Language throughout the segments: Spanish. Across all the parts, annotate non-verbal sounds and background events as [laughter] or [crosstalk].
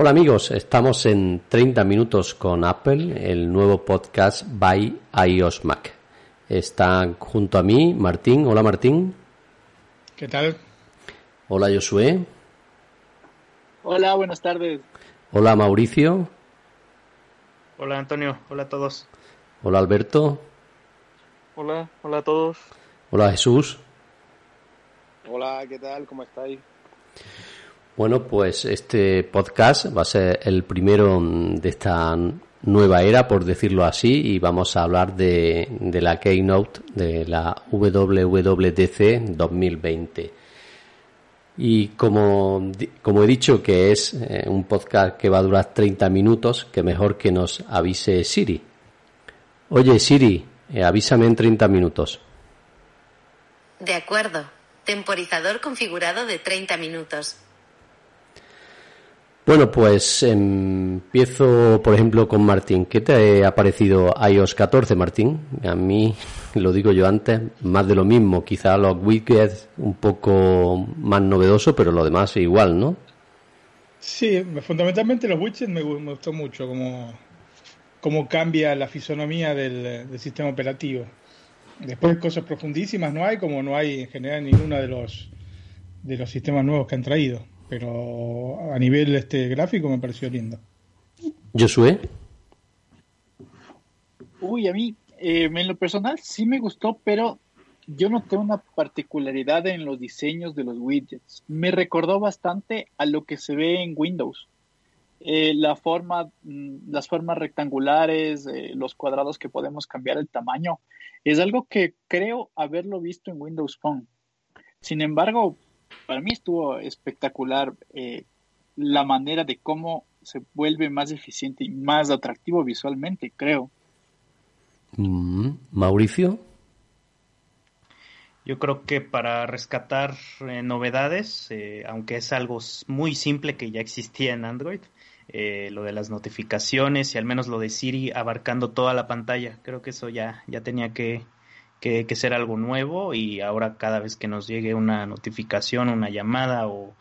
Hola amigos, estamos en 30 minutos con Apple, el nuevo podcast by iOS Mac. Está junto a mí Martín. Hola Martín. ¿Qué tal? Hola Josué. Hola, buenas tardes. Hola Mauricio. Hola Antonio, hola a todos. Hola Alberto. Hola, hola a todos. Hola Jesús. Hola, ¿qué tal? ¿Cómo estáis? Bueno, pues este podcast va a ser el primero de esta nueva era, por decirlo así, y vamos a hablar de, la Keynote de la WWDC 2020. Y como, como he dicho que es eh, un podcast que va a durar 30 minutos, que mejor que nos avise Siri. Oye Siri, eh, avísame en 30 minutos. De acuerdo. Temporizador configurado de 30 minutos. Bueno, pues empiezo, por ejemplo, con Martín. ¿Qué te ha parecido iOS 14, Martín? A mí, [laughs] lo digo yo antes, más de lo mismo. Quizá los widgets un poco más novedoso, pero lo demás igual, ¿no? Sí, fundamentalmente los widgets me, gustó mucho, como, como cambia la fisonomía del, del sistema operativo. Después cosas profundísimas no hay, como no hay en general en ninguno de los de los sistemas nuevos que han traído. Pero a nivel este gráfico me pareció lindo. Josué. Uy, a mí, eh, en lo personal sí me gustó, pero yo noté una particularidad en los diseños de los widgets. Me recordó bastante a lo que se ve en Windows. Eh, la forma, mm, las formas rectangulares, eh, los cuadrados que podemos cambiar el tamaño, es algo que creo haberlo visto en Windows Phone. Sin embargo, para mí estuvo espectacular eh, la manera de cómo se vuelve más eficiente y más atractivo visualmente, creo. Mm, Mauricio. Yo creo que para rescatar eh, novedades, eh, aunque es algo muy simple que ya existía en Android, lo de las notificaciones y al menos lo de Siri abarcando toda la pantalla, creo que eso ya, ya tenía que, que, ser algo nuevo y ahora cada vez que nos llegue una notificación, una llamada o,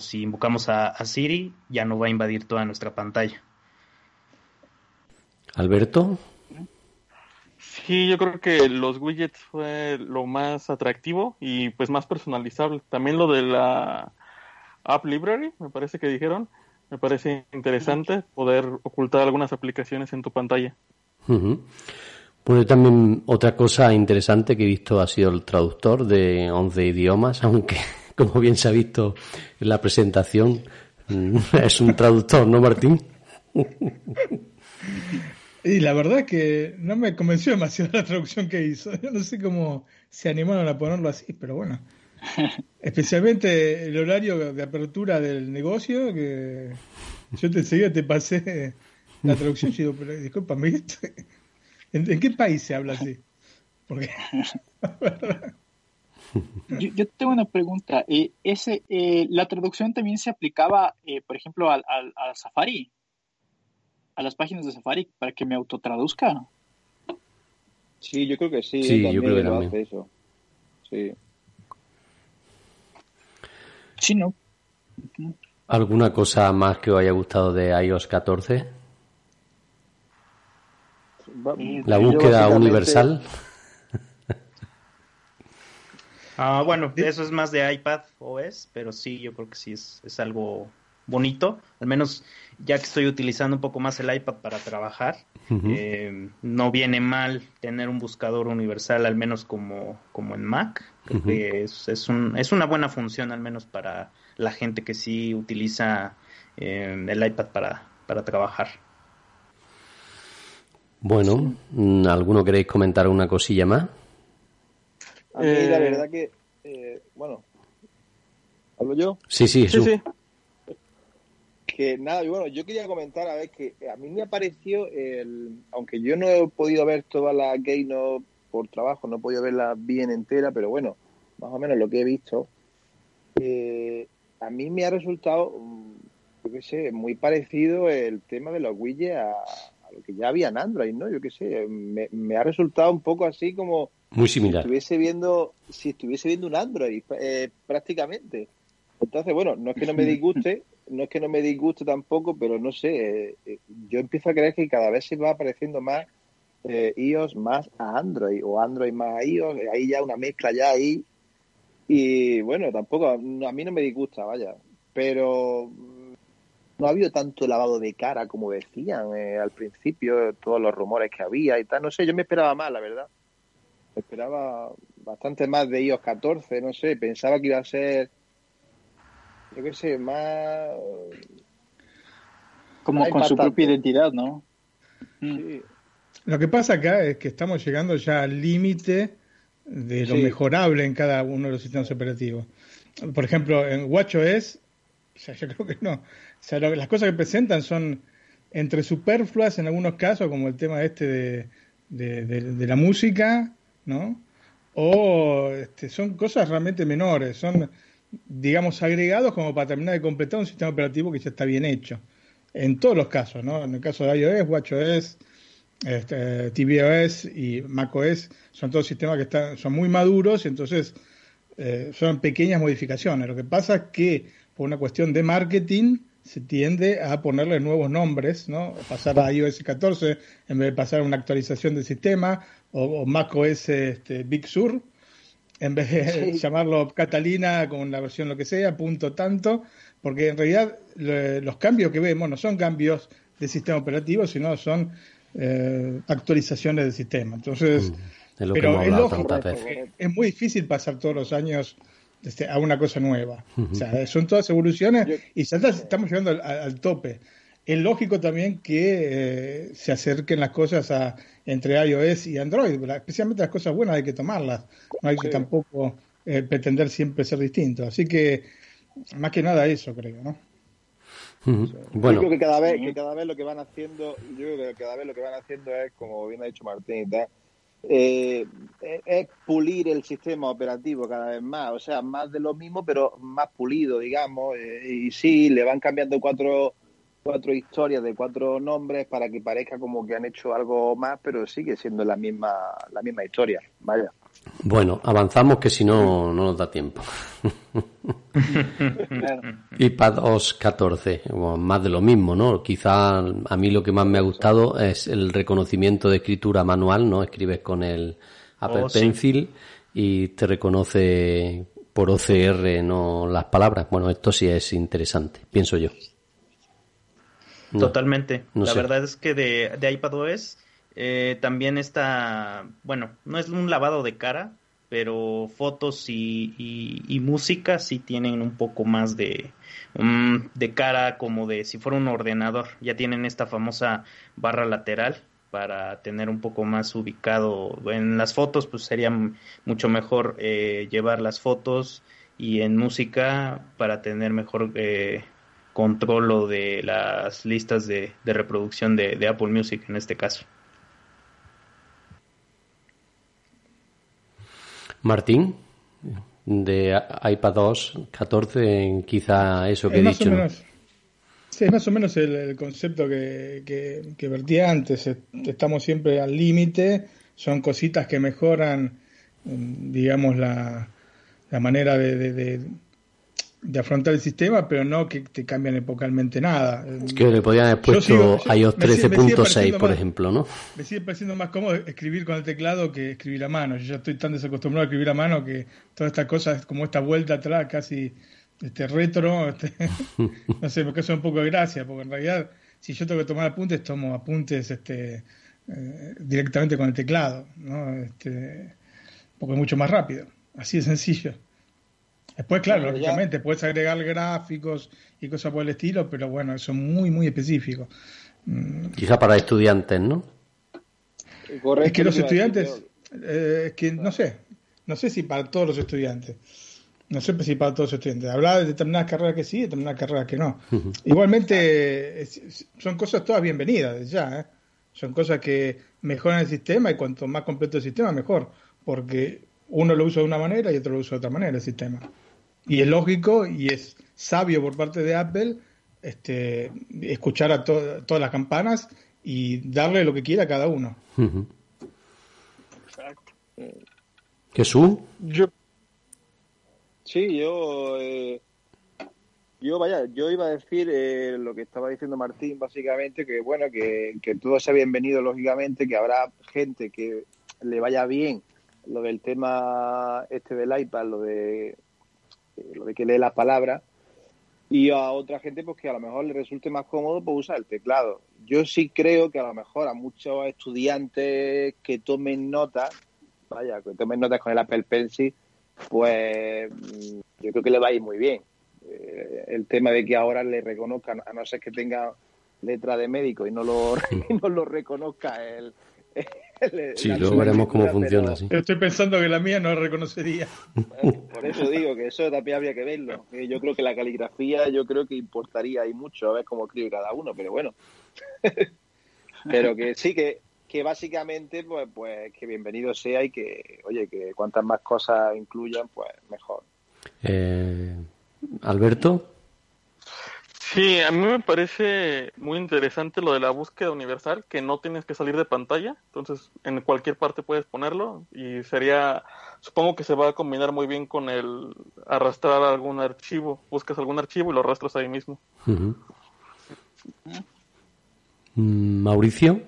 si invocamos a, Siri, ya no va a invadir toda nuestra pantalla. Alberto. Sí, yo creo que los widgets fue lo más atractivo y pues más personalizable. También lo de la App Library, me parece que dijeron, me parece interesante poder ocultar algunas aplicaciones en tu pantalla. Bueno, también otra cosa interesante que he visto ha sido el traductor de 11 idiomas, [laughs] aunque como bien se ha visto en la presentación, mm, [laughs] es un traductor, ¿no, Martín? [laughs] Y la verdad es que no me convenció demasiado la traducción que hizo. Yo no sé cómo se animaron a ponerlo así, pero bueno. Especialmente el horario de apertura del negocio, que yo te enseguida te pasé la traducción y digo, pero discúlpame, ¿En, qué país se habla así? Porque... [laughs] yo, tengo una pregunta. Eh, ese, eh, ¿La traducción también se aplicaba, eh, por ejemplo, al, Safari? ¿A las páginas de Safari para que me autotraduzca? Sí, yo creo que sí. Sí, yo creo que también. Hace eso. Sí. Sí, no. ¿Alguna cosa más que os haya gustado de iOS 14? La búsqueda universal. [laughs] Ah, bueno, eso es más de iPad OS, pero sí, yo creo que sí es, es algo bonito. Al menos ya que estoy utilizando un poco más el iPad para trabajar, eh, no viene mal tener un buscador universal, al menos como, como en Mac. es, es, un, es una buena función, al menos para la gente que sí utiliza eh, el iPad para, para trabajar. Bueno, mm, ¿alguno queréis comentar una cosilla más? A mí la verdad que, eh, bueno, ¿hablo yo? Sí, sí, sí, sí. que nada, bueno, yo quería comentar a ver que a mí me apareció, el, aunque yo no he podido ver toda la Keynote por trabajo, no he podido verla bien entera, pero bueno, más o menos lo que he visto, eh, a mí me ha resultado, mm, yo qué sé, muy parecido el tema de los widgets a lo que ya había en Android, ¿no? Yo qué sé, me, me ha resultado un poco así como Muy si similar. estuviese viendo, si estuviese viendo un Android eh, prácticamente. Entonces, bueno, no es que no me disguste, no es que no me disguste tampoco, pero no sé, eh, eh, yo empiezo a creer que cada vez se va apareciendo más eh, iOS más a Android o Android más a iOS, eh, ahí ya una mezcla ya ahí. Y bueno, tampoco, a mí no me disgusta, vaya, pero no ha habido tanto lavado de cara como decían eh, al principio, todos los rumores que había y tal, no sé, yo me esperaba más, la verdad. Me esperaba bastante más de iOS 14, no sé, pensaba que iba a ser, yo qué sé, más... Como con su propia identidad, ¿no? Mm. sí, Lo que pasa acá es que estamos llegando ya al límite de lo Sí. mejorable en cada uno de los sistemas operativos. Por ejemplo, en WatchOS, o sea, yo creo que no. Sea, lo- las cosas que presentan son entre superfluas en algunos casos, como el tema este de- de la música, ¿no? O este, son cosas realmente menores, son, digamos, agregados como para terminar de completar un sistema operativo que ya está bien hecho. En todos los casos, ¿no? En el caso de iOS, WatchOS, este, tvOS y macOS son todos sistemas que están, son muy maduros y entonces eh, son pequeñas modificaciones. Lo que pasa es que por una cuestión de marketing se tiende a ponerle nuevos nombres, ¿no? Pasar a iOS 14 en vez de pasar a una actualización del sistema o, o macOS este, Big Sur en vez de Sí. [laughs] llamarlo Catalina con la versión lo que sea, punto tanto, porque en realidad lo- los cambios que vemos no son cambios de sistema operativo, sino son eh, actualizaciones del sistema. Entonces, Es lo que pero hemos es lógico, tantas veces. es muy difícil pasar todos los años este, a una cosa nueva. O sea, son todas evoluciones Yo- y ya estamos llegando al, al tope. Es lógico también que eh, se acerquen las cosas a, entre iOS y Android, ¿verdad? especialmente las cosas buenas hay que tomarlas, no hay que Sí. tampoco eh, pretender siempre ser distinto. Así que, más que nada eso creo, ¿no? Ujú. Yo Bueno, creo que cada vez, que cada vez lo que van haciendo, yo creo que cada vez lo que van haciendo es, como bien ha dicho Martín y tal, eh, es, es pulir el sistema operativo cada vez más, o sea, más de lo mismo, pero más pulido, digamos, eh, y sí, le van cambiando cuatro cuatro historias de cuatro nombres para que parezca como que han hecho algo más, pero sigue siendo la misma la misma historia, vaya. Bueno, avanzamos que si no, no nos da tiempo. [laughs] Claro. iPadOS 14, bueno, más de lo mismo, ¿no? Quizá a mí lo que más me ha gustado es el reconocimiento de escritura manual, ¿no? Escribes con el Apple Oh, sí. Pencil y te reconoce por OCR, ¿no? Las palabras. Bueno, esto sí es interesante, pienso yo. No. Totalmente. no la sé. verdad es que de, de iPadOS eh, también está, bueno, no es un lavado de cara, pero fotos y, y- música sí tienen un poco más de, mm, de cara como de si fuera un ordenador. Ya tienen esta famosa barra lateral para tener un poco más ubicado en las fotos, pues sería mucho mejor eh, llevar las fotos y en música para tener mejor eh, control de las listas de, reproducción de Apple Music en este caso. Martín, de iPadOS 14, quizá eso que Es he más o dicho, ¿no? menos, sí, es más o menos el, el concepto que, que, que vertí antes. Estamos siempre al límite, son cositas que mejoran, mm, digamos, la, la manera de, de, de- de afrontar el sistema, pero no que te cambian epocalmente nada. Es que le podían haber puesto iOS me sigue- me sigue 13.6, pareciendo por ejemplo, ¿no? Me sigue pareciendo más cómodo escribir con el teclado que escribir a mano. Yo ya estoy tan desacostumbrado a escribir a mano que todas estas cosas, como esta vuelta atrás, casi este retro, este, [laughs] no sé, me causa un poco de gracia, porque en realidad, si yo tengo que tomar apuntes, tomo apuntes este, eh, directamente con el teclado, ¿no? Este, porque es mucho más rápido, así de sencillo. Después, claro, Bueno, ya- lógicamente, puedes agregar gráficos y cosas por el estilo, pero bueno, eso es muy, muy específico. Mm, Quizá para estudiantes, ¿no? Correcto, es que los estudiantes, eh, es que no sé, no sé si para todos los estudiantes. No sé si para todos los estudiantes. Hablaba de determinadas carreras que sí, determinadas carreras que no. Igualmente, son cosas todas bienvenidas ya. ¿eh? Son cosas que mejoran el sistema y cuanto más completo el sistema, mejor. Porque uno lo usa de una manera y otro lo usa de otra manera el sistema. Y es lógico y es sabio por parte de Apple este, escuchar a todas las campanas y darle lo que quiera a cada uno. Exacto. Jesús. Yo... Sí, yo... Eh, yo, vaya, yo iba a decir eh, lo que estaba diciendo Martín, básicamente, que bueno, que, que todo sea bienvenido, lógicamente, que habrá gente que le vaya bien lo del tema este del iPad, lo de, lo de que lee las palabras, y a otra gente pues que a lo mejor le resulte más cómodo pues usar el teclado. Yo sí creo que a lo mejor a muchos estudiantes que tomen notas, vaya, que tomen notas con el Apple Pencil, pues mm, yo creo que le va a ir muy bien. Eh, el tema de que ahora le reconozcan, a no ser que tenga letra de médico y no lo, [laughs] no lo reconozca el, [laughs] Sí, luego veremos cómo funciona. Estoy pensando que la mía no reconocería. Por eso digo que eso también habría que verlo. Yo creo que la caligrafía, yo creo que importaría ahí mucho a ver cómo escribe cada uno, pero bueno. [laughs] pero que sí, que, que básicamente, pues, pues que bienvenido sea y que, oye, que cuantas más cosas incluyan, pues mejor. Eh, Alberto. Sí, a mí me parece muy interesante lo de la búsqueda universal, que no tienes que salir de pantalla, entonces en cualquier parte puedes ponerlo y sería, supongo que se va a combinar muy bien con el arrastrar algún archivo, buscas algún archivo y lo arrastras ahí mismo. Mm, Mauricio.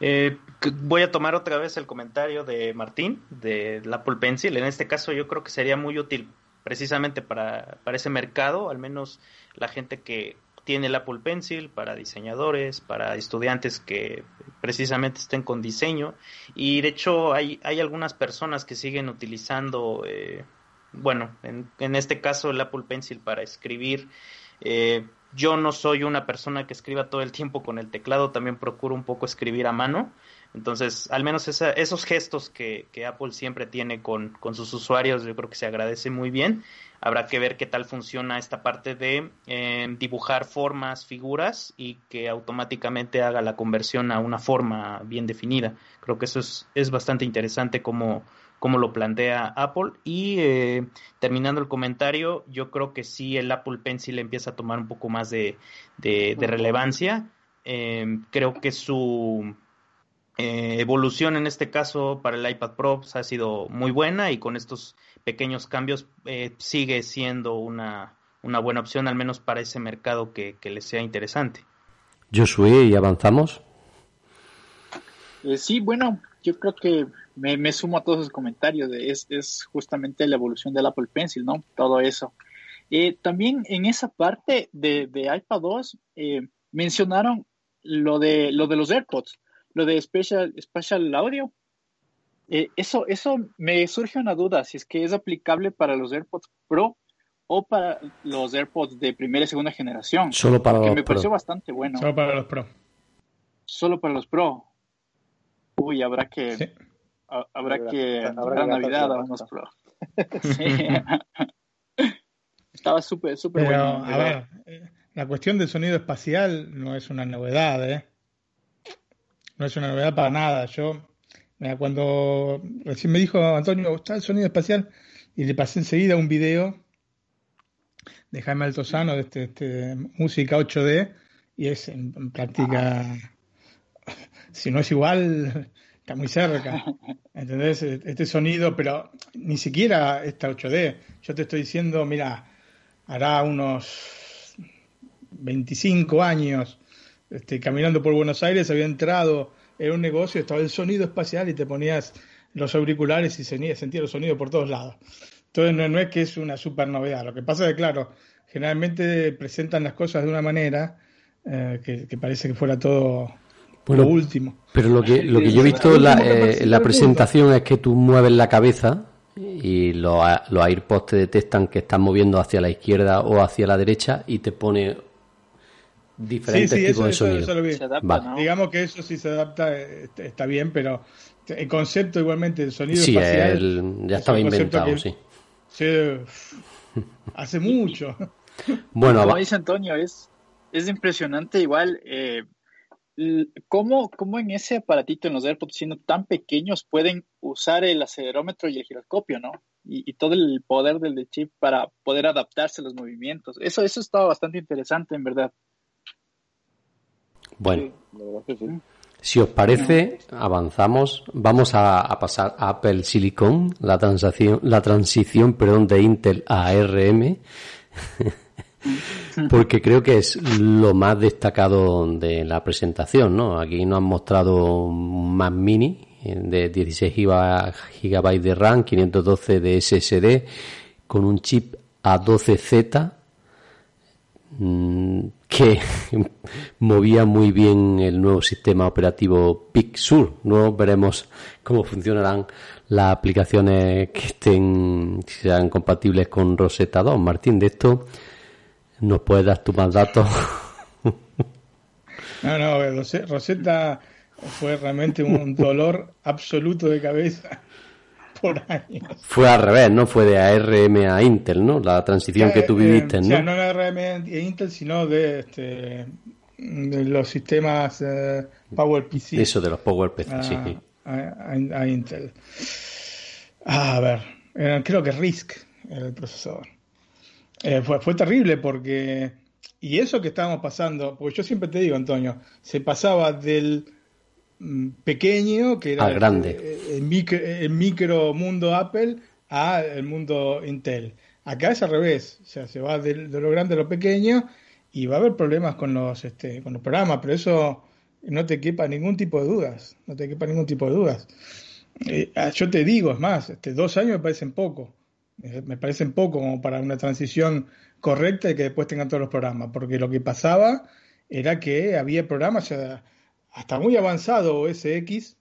Eh, voy a tomar otra vez el comentario de Martín de la Apple Pencil. En este caso yo creo que sería muy útil precisamente para, para ese mercado, al menos la gente que tiene el Apple Pencil, para diseñadores, para estudiantes que precisamente estén con diseño. Y de hecho hay, hay algunas personas que siguen utilizando, eh, bueno, en, en, este caso el Apple Pencil para escribir. Eh, yo no soy una persona que escriba todo el tiempo con el teclado, también procuro un poco escribir a mano. Entonces, al menos esos gestos que, Apple siempre tiene con, sus usuarios, yo creo que se agradece muy bien. Habrá que ver qué tal funciona esta parte de eh, dibujar formas, figuras y que automáticamente haga la conversión a una forma bien definida. Creo que eso es, es bastante interesante como, como lo plantea Apple. Y eh, terminando el comentario, yo creo que sí el Apple Pencil empieza a tomar un poco más de, relevancia. Eh, creo que su eh, evolución en este caso para el iPad Pro pues, ha sido muy buena y con estos pequeños cambios eh, sigue siendo una, una, buena opción, al menos para ese mercado que, que les sea interesante. Josué, ¿y avanzamos? Eh, sí, bueno, yo creo que me, sumo a todos los comentarios. De, es, es, justamente la evolución del Apple Pencil, ¿no? Todo eso. también en esa parte de, de iPad 2 mencionaron lo de, lo de los AirPods lo de Special, special Audio, eh, eso, eso me surge una duda, si es que es aplicable para los AirPods Pro o para los AirPods de primera y segunda generación. Solo para los me pareció bastante bueno. Solo para los Pro. Solo para los Pro. Uy, habrá que... Habrá, que... Habrá Navidad a unos Pro. [laughs] Estaba súper, súper bueno. A ver, eh, la cuestión del sonido espacial no es una novedad, ¿eh? No es una novedad para nada. Yo, cuando recién me dijo Antonio, está el sonido espacial, y le pasé enseguida un video de Jaime Altozano de este, este música 8D, y es en, práctica, [laughs] si no es igual, [laughs] está muy cerca. [laughs] ¿Entendés? Este sonido, pero ni siquiera está 8D. Yo te estoy diciendo, mira, hará unos 25 años este, caminando por Buenos Aires, había entrado en un negocio, estaba el sonido espacial y te ponías los auriculares y sentías los sonidos por todos lados. Entonces no, es que es una super novedad. Lo que pasa es que, claro, generalmente presentan las cosas de una manera eh, que, parece que fuera todo lo último. Pero lo que, lo que yo he visto en la, eh, la presentación es que tú mueves la cabeza y los, los AirPods te detectan que estás moviendo hacia la izquierda o hacia la derecha y te pone diferentes tipos de sonido. Digamos que eso sí se adapta, está bien, pero El concepto igualmente del sonido sí, espacial. ya estaba inventado, sí. [laughs] hace mucho. [laughs] Bueno, como dice Antonio, es, es impresionante igual eh, cómo, cómo, en ese aparatito, en los AirPods siendo tan pequeños, pueden usar el acelerómetro y el giroscopio, ¿no? Y, todo el poder del chip para poder adaptarse a los movimientos. Eso, eso estaba bastante interesante, en verdad. Bueno, si os parece, avanzamos. Vamos a, pasar a Apple Silicon, la transición, la transición perdón, de Intel a ARM. [laughs] porque creo que es lo más destacado de la presentación, ¿no? Aquí nos han mostrado un Mac Mini de 16 GB de RAM, 512 de SSD, con un chip A12Z mm, que [laughs] movía muy bien el nuevo sistema operativo Pixur. Luego veremos cómo funcionarán las aplicaciones que estén, sean compatibles con Rosetta 2. Martín, de esto ¿Nos puedes dar tu más datos? [laughs] no, no, Rosetta fue realmente un dolor absoluto de cabeza por años. Fue al revés, ¿no? Fue de ARM a Intel, ¿no? La transición que tú eh, viviste, ¿no? O sea, no de ARM a Intel, sino de, este, de los sistemas eh, PowerPC. Eso, de los PowerPC, sí. A, Intel. a ver, creo que RISC el procesador. Eh, fue, fue terrible porque, y eso que estábamos pasando, porque yo siempre te digo, Antonio, se pasaba del pequeño, que era grande. El, micro, mundo Apple, a el mundo Intel. Acá es al revés, o sea, se va de, lo grande a lo pequeño y va a haber problemas con los, este, con los programas, pero eso no te quepa ningún tipo de dudas, no te quepa ningún tipo de dudas. Eh, ah, yo te digo, es más, este, dos años me parecen poco me parecen poco como para una transición correcta y que después tengan todos los programas, porque lo que pasaba era que había programas hasta muy avanzado OS X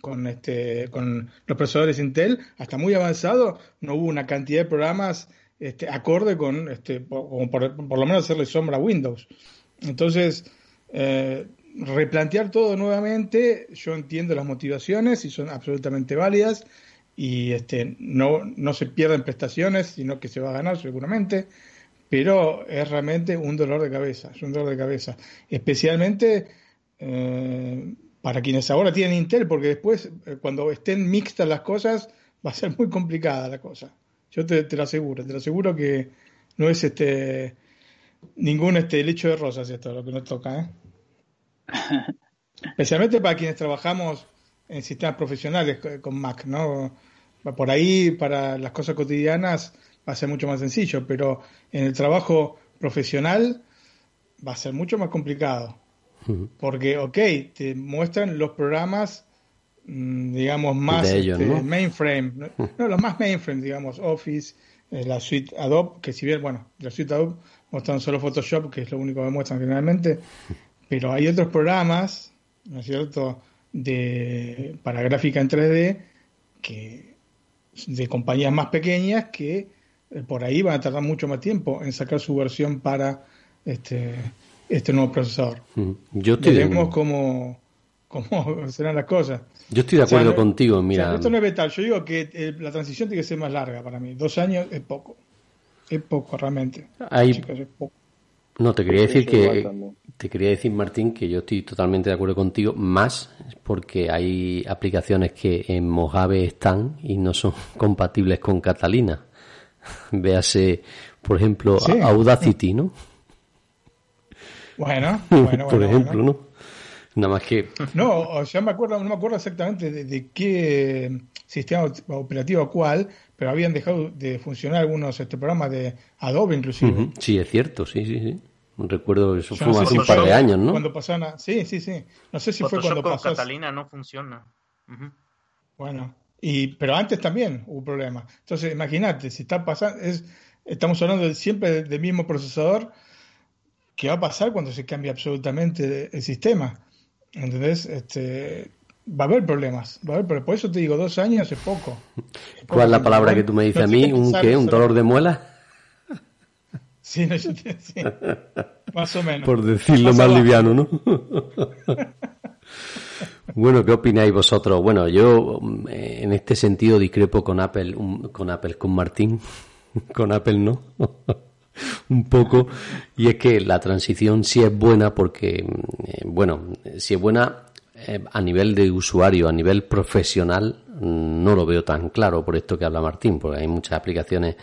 con este con los procesadores Intel, hasta muy avanzado no hubo una cantidad de programas este, acorde con este por, por, lo menos hacerle sombra a Windows. Entonces, eh, replantear todo nuevamente, yo entiendo las motivaciones y son absolutamente válidas y este, no, no se pierden prestaciones, sino que se va a ganar seguramente, pero es realmente un dolor de cabeza, es un dolor de cabeza, especialmente eh, para quienes ahora tienen Intel, porque después, eh, cuando estén mixtas las cosas, va a ser muy complicada la cosa. Yo te, te lo aseguro, te lo aseguro que no es este ningún este lecho de rosas esto lo que nos toca, ¿eh? [laughs] Especialmente para quienes trabajamos en sistemas profesionales con Mac, ¿no? Por ahí, para las cosas cotidianas, va a ser mucho más sencillo, pero en el trabajo profesional va a ser mucho más complicado. Porque, ok, te muestran los programas, mm, digamos, más este, mainframe, ¿no? los más mainframe, digamos, Office, eh, la suite Adobe, que si bien, bueno, la suite Adobe muestran solo Photoshop, que es lo único que muestran generalmente, pero hay otros programas, ¿no es cierto?, de, para gráfica en 3D que de compañías más pequeñas que eh, por ahí van a tardar mucho más tiempo en sacar su versión para este, este nuevo procesador. Yo estoy Veremos cómo, cómo serán las cosas. Yo estoy de acuerdo contigo, mira. esto no es vital. Yo digo que eh, la transición tiene que ser más larga para mí. Dos años es poco. Es poco, realmente. No, te quería decir que te quería decir, Martín, que yo estoy totalmente de acuerdo contigo, más porque hay aplicaciones que en Mojave están y no son [laughs] compatibles con Catalina. [laughs] Véase, por ejemplo, Audacity, ¿no? [laughs] Bueno, bueno, por ejemplo, ¿no? Nada más que. No, o sea, me acuerdo, no me acuerdo exactamente de, qué sistema operativo cuál, pero habían dejado de funcionar algunos este, programas de Adobe, inclusive. Sí, es cierto, sí, sí, sí. Recuerdo eso fue hace un par de años, ¿no? Cuando pasaron Sí, sí, sí. No sé si fue cuando con Catalina no funciona. Bueno, y pero antes también hubo problemas. Entonces, imagínate, si está pasando, es, estamos hablando siempre del mismo procesador, ¿qué va a pasar cuando se cambie absolutamente el sistema? ¿Entendés? Este, va a haber problemas, va a haber, por eso te digo, dos años es poco. ¿Cuál es la palabra que tú me dices a mí? ¿Un qué? ¿Un dolor de muela? [laughs] Sí, no, yo te, sí, más o menos. Por decirlo más, liviano, ¿no? [laughs] Bueno, ¿qué opináis vosotros? Bueno, yo eh, en este sentido discrepo con Apple, con Apple, con Martín, [laughs] con Apple no, [laughs] un poco, y es que la transición sí es buena porque, eh, bueno, si es buena eh, a nivel de usuario, a nivel profesional, no lo veo tan claro por esto que habla Martín, porque hay muchas aplicaciones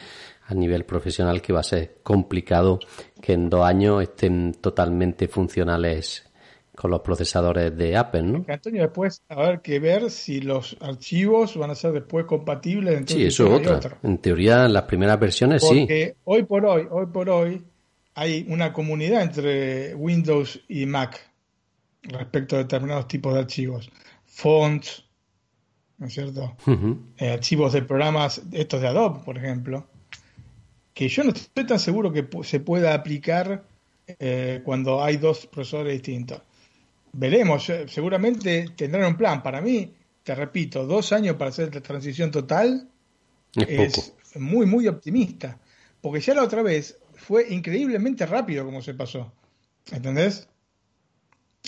a nivel profesional que va a ser complicado que en dos años estén totalmente funcionales con los procesadores de Apple, ¿no? Antonio, después habrá que ver si los archivos van a ser después compatibles entre Sí, eso es otra. En teoría, las primeras versiones sí. Porque hoy por hoy, hoy por hoy, hay una comunidad entre Windows y Mac respecto a determinados tipos de archivos. Fonts, ¿no es cierto? Eh, archivos de programas, estos de Adobe, por ejemplo, que yo no estoy tan seguro que se pueda aplicar eh, cuando hay dos procesadores distintos veremos, seguramente tendrán un plan. Para mí, te repito, dos años para hacer la transición total es, muy, muy optimista. Porque ya la otra vez fue increíblemente rápido como se pasó. ¿Entendés?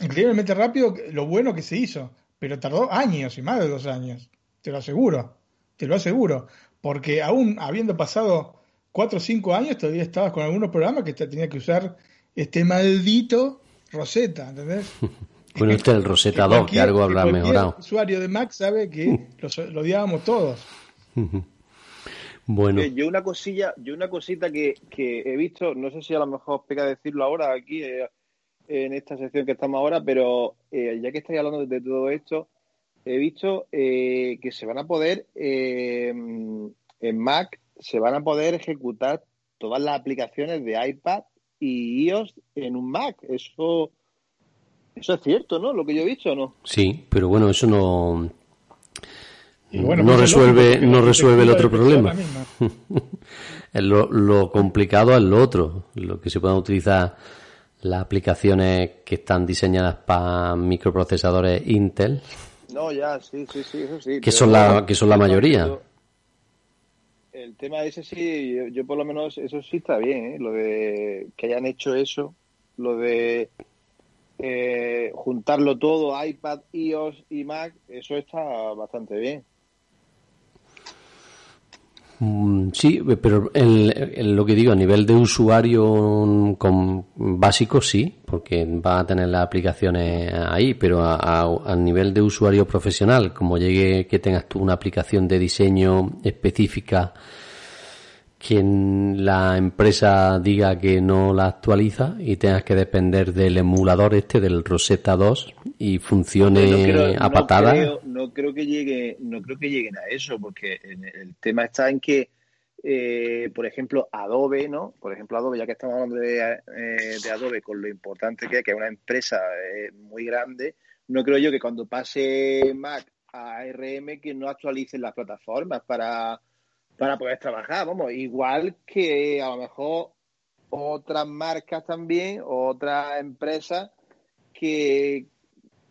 Increíblemente rápido lo bueno que se hizo. Pero tardó años y más de dos años. Te lo aseguro. Te lo aseguro. Porque aún habiendo pasado cuatro o cinco años, todavía estabas con algunos programas que te tenía que usar este maldito Rosetta, ¿entendés? [laughs] Bueno, este es el Rosetta 2, que algo habrá mejorado. El usuario de Mac sabe que lo, odiábamos todos. [laughs] bueno. Eh, yo una cosilla, yo una cosita que, he visto, no sé si a lo mejor pega decirlo ahora aquí eh, en esta sección que estamos ahora, pero eh, ya que estáis hablando de todo esto, he visto que se van a poder en Mac se van a poder ejecutar todas las aplicaciones de iPad y iOS en un Mac. Eso eso es cierto, ¿no? Lo que yo he visto, ¿no? Sí, pero bueno, eso no no pues resuelve no resuelve el otro problema. [laughs] lo, lo complicado es lo otro, lo que se puedan utilizar las aplicaciones que están diseñadas para microprocesadores Intel. No, ya, sí, sí, sí, eso sí. Que son la que son la mayoría. El tema ese sí, yo, por lo menos eso sí está bien, ¿eh? lo de que hayan hecho eso, lo de eh, juntarlo todo, iPad, iOS y Mac, eso está bastante bien. Mm, sí, pero el, lo que digo, a nivel de usuario con básico sí, porque va a tener las aplicaciones ahí, pero a, nivel de usuario profesional, como llegue que tengas tú una aplicación de diseño específica quien la empresa diga que no la actualiza y tengas que depender del emulador este del Rosetta 2 y funcione a patada. No creo, que llegue, no creo que lleguen a eso, porque el tema está en que, eh, por ejemplo, Adobe, ¿no? Por ejemplo, Adobe, ya que estamos hablando de, eh, Adobe, con lo importante que es, que es una empresa eh, muy grande, no creo yo que cuando pase Mac a ARM que no actualicen las plataformas para para poder trabajar, vamos, igual que a lo mejor otras marcas también, otras empresas que,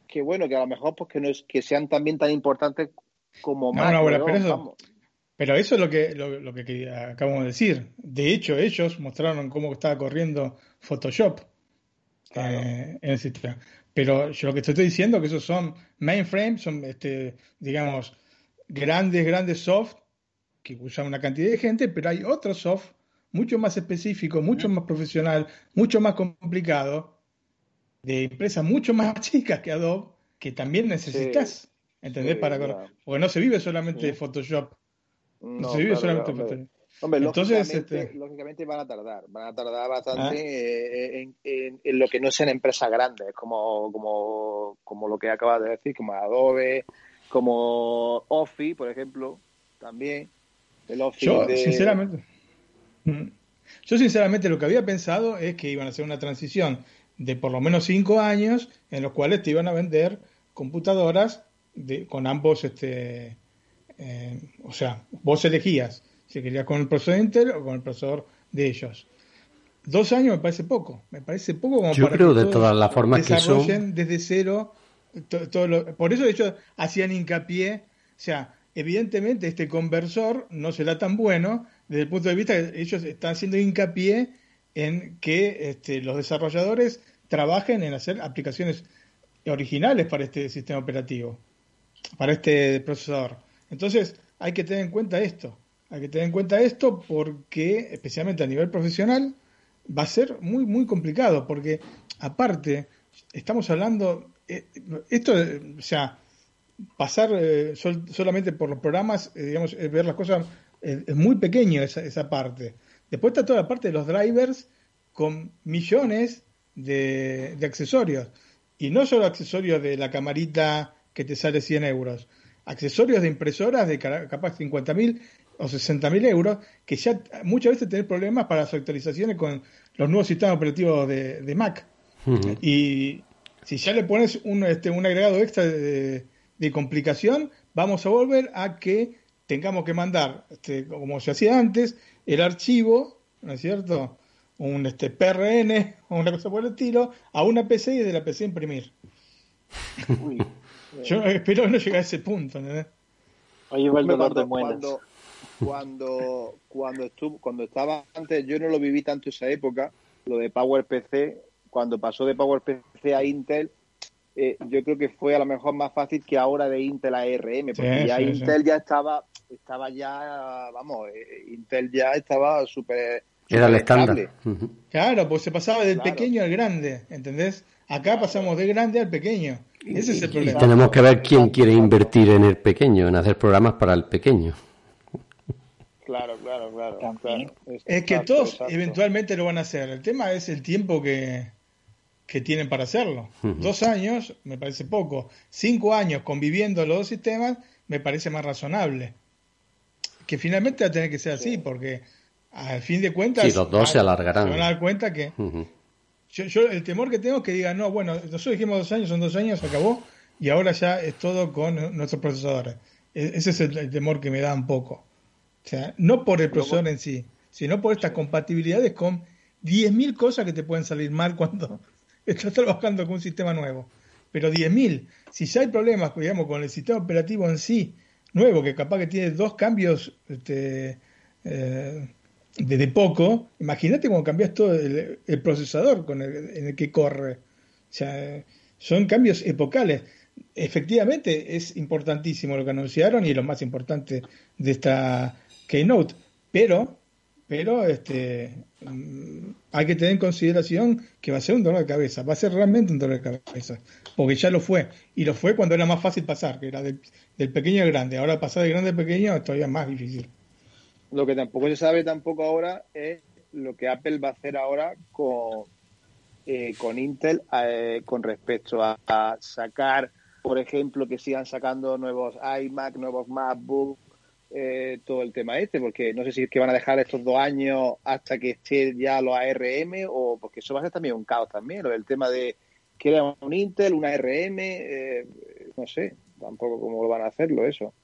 que bueno, que a lo mejor pues que no es que sean también tan importantes como más. pero, eso, es lo que, lo, que acabamos de decir. De hecho, ellos mostraron cómo estaba corriendo Photoshop eh, en el sistema. Pero yo lo que estoy diciendo es que esos son mainframes, son, este, digamos, grandes, grandes soft que usa una cantidad de gente, pero hay otro soft mucho más específico, mucho más profesional, mucho más complicado, de empresas mucho más [laughs] chicas que Adobe, que también necesitas, ¿entendés? Para, Porque no se vive solamente de Photoshop. No, se vive solamente de Photoshop. Hombre, Entonces, lógicamente, este... lógicamente, van a tardar, van a tardar bastante ah. en, en, lo que no sean empresas grandes, como, como, como lo que acabas de decir, como Adobe, como Office, por ejemplo, también yo, sinceramente, mm, yo sinceramente lo que había pensado es que iban a hacer una transición de por lo menos cinco años en los cuales te iban a vender computadoras de, con ambos, este, eh, o sea, vos elegías si querías con el procesador Intel o con el procesador de ellos. Dos años me parece poco, me parece poco como Yo creo de todas las formas que son... desde cero. Todo, por eso de hecho hacían hincapié, o sea, evidentemente este conversor no será tan bueno desde el punto de vista que ellos están haciendo hincapié en que este, los desarrolladores trabajen en hacer aplicaciones originales para este sistema operativo, para este procesador. Entonces, hay que tener en cuenta esto. Hay que tener en cuenta esto porque, especialmente a nivel profesional, va a ser muy, muy complicado, porque aparte, estamos hablando, eh, esto, o sea, pasar eh, solamente por los programas, eh, digamos, ver las cosas, es muy pequeño esa, esa parte. Después está toda la parte de los drivers con millones de, de accesorios. Y no solo accesorios de la camarita que te sale 100 euros, accesorios de impresoras de capaz 50.000 o 60.000 euros, que ya muchas veces tenés problemas para las actualizaciones con los nuevos sistemas operativos de, Mac. Y si ya le pones un, este, un agregado extra de, complicación, vamos a volver a que tengamos que mandar, este, como se hacía antes, el archivo, ¿no es cierto? Un este, PRN o una cosa por el estilo, a una PC y de la PC imprimir. [laughs] Yo espero no llegar a ese punto, ¿no? Ahí va el dolor de muelas. Cuando, cuando, estuvo, cuando estaba antes, yo no lo viví tanto esa época, lo de PowerPC, cuando pasó de PowerPC a Intel, eh, yo creo que fue a lo mejor más fácil que ahora de Intel a ARM, porque ya Intel ya estaba, estaba ya, vamos, eh, Intel ya estaba súper... Era el estándar. Claro, pues se pasaba del pequeño al grande, ¿entendés? Acá pasamos del grande al pequeño. Ese es el problema. Y tenemos que ver quién quiere invertir en el pequeño, en hacer programas para el pequeño. Claro, claro, claro. Es que todos eventualmente lo van a hacer. El tema es el tiempo que, que tienen para hacerlo. Dos años me parece poco. Cinco años conviviendo los dos sistemas me parece más razonable. Que finalmente va a tener que ser así, porque al fin de cuentas. Sí, los dos se alargarán. Se van a dar cuenta que. yo, el temor que tengo es que digan, no, bueno, nosotros dijimos dos años, son dos años, se acabó, y ahora ya es todo con nuestros procesadores. E, ese es el temor que me da un poco. O sea, no por el procesador en sí, sino por estas compatibilidades con 10.000 cosas que te pueden salir mal cuando [laughs] estás trabajando con un sistema nuevo. Pero 10.000, si ya hay problemas digamos, con el sistema operativo en sí, nuevo, que capaz que tiene dos cambios este, eh, desde poco, imagínate cómo cambias todo el, procesador con el, en el que corre. O sea, son cambios epocales efectivamente es importantísimo lo que anunciaron y lo más importante de esta Keynote, pero, pero este, mm, hay que tener en consideración que va a ser un dolor de cabeza, va a ser realmente un dolor de cabeza, porque ya lo fue, y lo fue cuando era más fácil pasar, que era del, pequeño al grande, ahora pasar de grande al pequeño es todavía más difícil. Lo que tampoco se sabe tampoco ahora es lo que Apple va a hacer ahora con, eh, con Intel eh, con respecto a, sacar, por ejemplo, que sigan sacando nuevos iMac, nuevos MacBook, eh, todo el tema este, porque no sé si es que van a dejar estos dos años hasta que esté ya los ARM o porque eso va a ser también un caos también, lo del tema de que era un Intel, un ARM, eh, no sé, tampoco cómo lo van a hacerlo eso.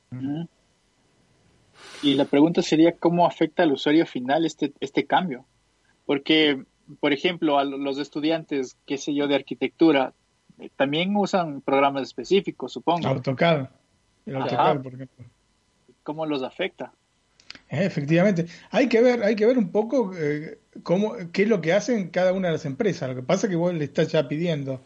Y la pregunta sería cómo afecta al usuario final este, este cambio, porque, por ejemplo, a los estudiantes, qué sé yo, de arquitectura, eh, también usan programas específicos, supongo. AutoCAD. El AutoCAD, por ejemplo cómo los afecta. Eh, efectivamente, hay que ver, hay que ver un poco eh, cómo, qué es lo que hacen cada una de las empresas. Lo que pasa es que vos le estás ya pidiendo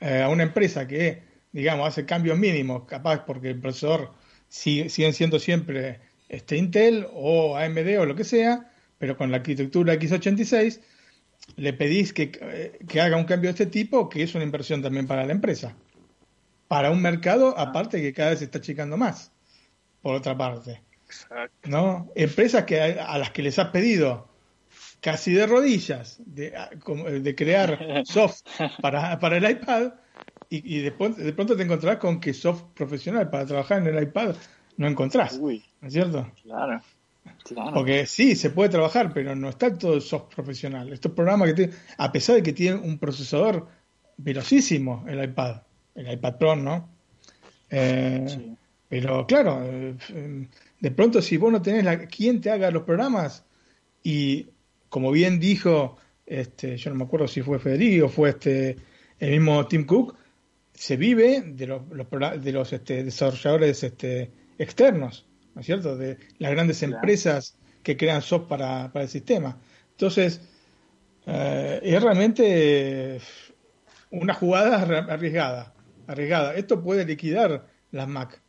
eh, a una empresa que, digamos, hace cambios mínimos, capaz porque el procesador sigue, siguen siendo siempre este Intel o AMD o lo que sea, pero con la arquitectura x86 le pedís que, que haga un cambio de este tipo, que es una inversión también para la empresa. Para un mercado, aparte que cada vez se está achicando más por otra parte. ¿No? Empresas que a, las que les has pedido casi de rodillas de, de crear [laughs] soft para, para el iPad y, después, de pronto te encontrás con que soft profesional para trabajar en el iPad no encontrás. ¿No es cierto? Claro. Porque sí, se puede trabajar, pero no está todo el soft profesional. Estos programas que a pesar de que tienen un procesador velocísimo el iPad, el iPad Pro, ¿no? Eh, pero claro, de pronto si vos no tenés la, quien te haga los programas y como bien dijo, este, yo no me acuerdo si fue Federico o fue este, el mismo Tim Cook, se vive de los, de los este, desarrolladores este, externos, ¿no es cierto? De las grandes empresas que crean software para, para el sistema. Entonces, eh, es realmente una jugada arriesgada, arriesgada. Esto puede liquidar las Mac.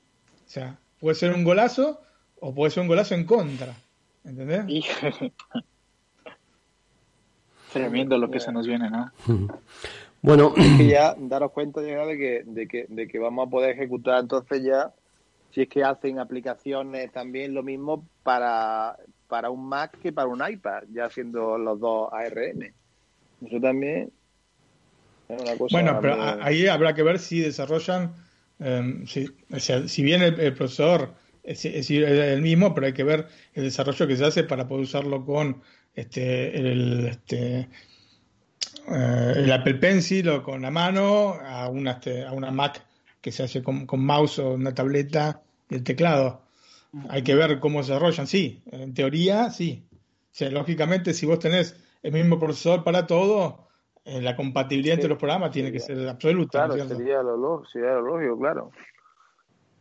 O sea, puede ser un golazo o puede ser un golazo en contra. ¿Entendés? [laughs] Tremendo lo que se nos viene, ¿no? [laughs] Bueno, Es que ya [clears throat] daros cuenta ya de que, de que, de que vamos a poder ejecutar entonces ya, si es que hacen aplicaciones también lo mismo para, para un Mac que para un iPad, ya siendo los dos ARM. Eso también es una cosa Bueno, pero ahí habrá que ver si desarrollan, eh, si, si bien el, procesador es, el mismo, pero hay que ver el desarrollo que se hace para poder usarlo con este, el, este, eh, el Apple Pencil o con la mano a una, este, a una Mac que se hace con, con mouse o una tableta y el teclado. Hay que ver cómo se desarrollan, sí, en teoría sí. Lógicamente si vos tenés el mismo procesador para todo, eh, la compatibilidad entre los programas tiene que ser absoluta, ¿no Claro, sería lo, lo- sería lo lógico, claro.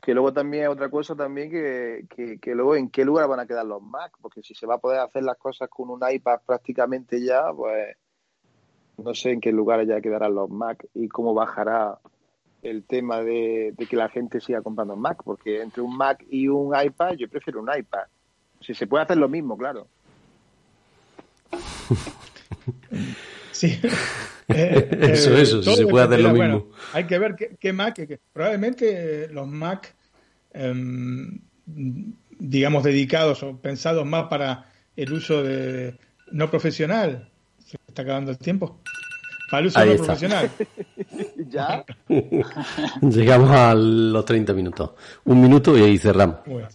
Que luego también otra cosa también que, que, que luego en qué lugar van a quedar los Mac, porque si se va a poder hacer las cosas con un iPad prácticamente ya, pues no sé en qué lugar ya quedarán los Mac y cómo bajará el tema de, de que la gente siga comprando Mac, porque entre un Mac y un iPad yo prefiero un iPad. Si se puede hacer lo mismo, claro. [laughs] Sí. [laughs] Eh, Eso, eh, eso, si se puede hacer lo mismo. hay que ver qué, qué Mac, probablemente eh, los Mac, em, digamos, dedicados o pensados más para el uso de no profesional, se está acabando el tiempo, para el uso Ahí no está. profesional. [laughs] Ya, [laughs] llegamos a los 30 minutos. Un minuto y ahí cerramos. Bueno.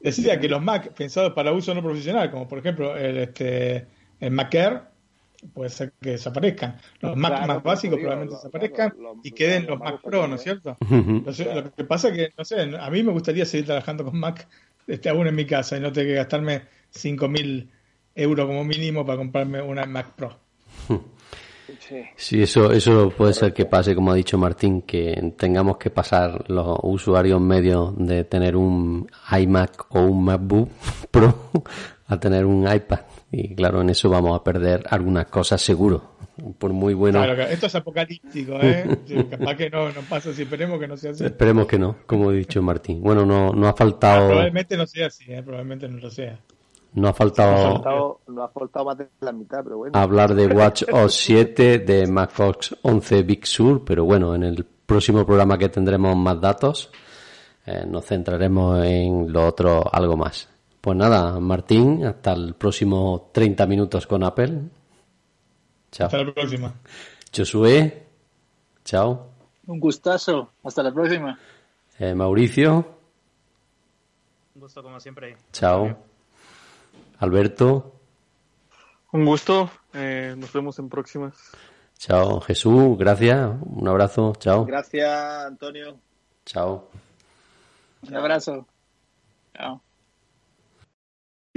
Decía que los Mac pensados para uso no profesional, como por ejemplo el, este, el Mac Air, puede ser que desaparezcan. Los Mac Claro, más básicos digo, probablemente desaparezcan y queden los los Mac Pro, ¿no es cierto? Lo que pasa que, no sé, a mí me gustaría seguir trabajando con Mac este, aún en mi casa y no tener que gastarme 5.000 euros como mínimo para comprarme una Mac Pro. sí. Sí, eso, eso puede ser que pase, como ha dicho Martín, que tengamos que pasar los usuarios medios de tener un iMac o un MacBook [laughs] Pro a tener un iPad. Y claro, en eso vamos a perder algunas cosas seguro. Por muy bueno. Claro, esto es apocalíptico, ¿eh? [laughs] Sí, capaz que no, no pasa así, esperemos que no sea así. Esperemos que no, como ha dicho Martín. Bueno, no, no ha faltado, Probablemente no sea así, ¿eh? probablemente no lo sea. no ha faltado faltado, nos ha faltado más de la mitad, pero bueno. hablar de Watch [laughs] OS 7, de macOS 11 Big Sur, pero bueno, en el próximo programa que tendremos más datos, eh, nos centraremos en lo otro algo más. Pues nada, Martín, hasta el próximo 30 minutos con Apple. Chao. Hasta la próxima. Josué, chao. Un gustazo. Hasta la próxima. Eh, Mauricio, Un gusto como siempre. chao. Alberto, Un gusto. eh, nos vemos en próximas. chao. Jesús, gracias. Un abrazo, chao. Gracias, Antonio. Chao. Un abrazo. Chao.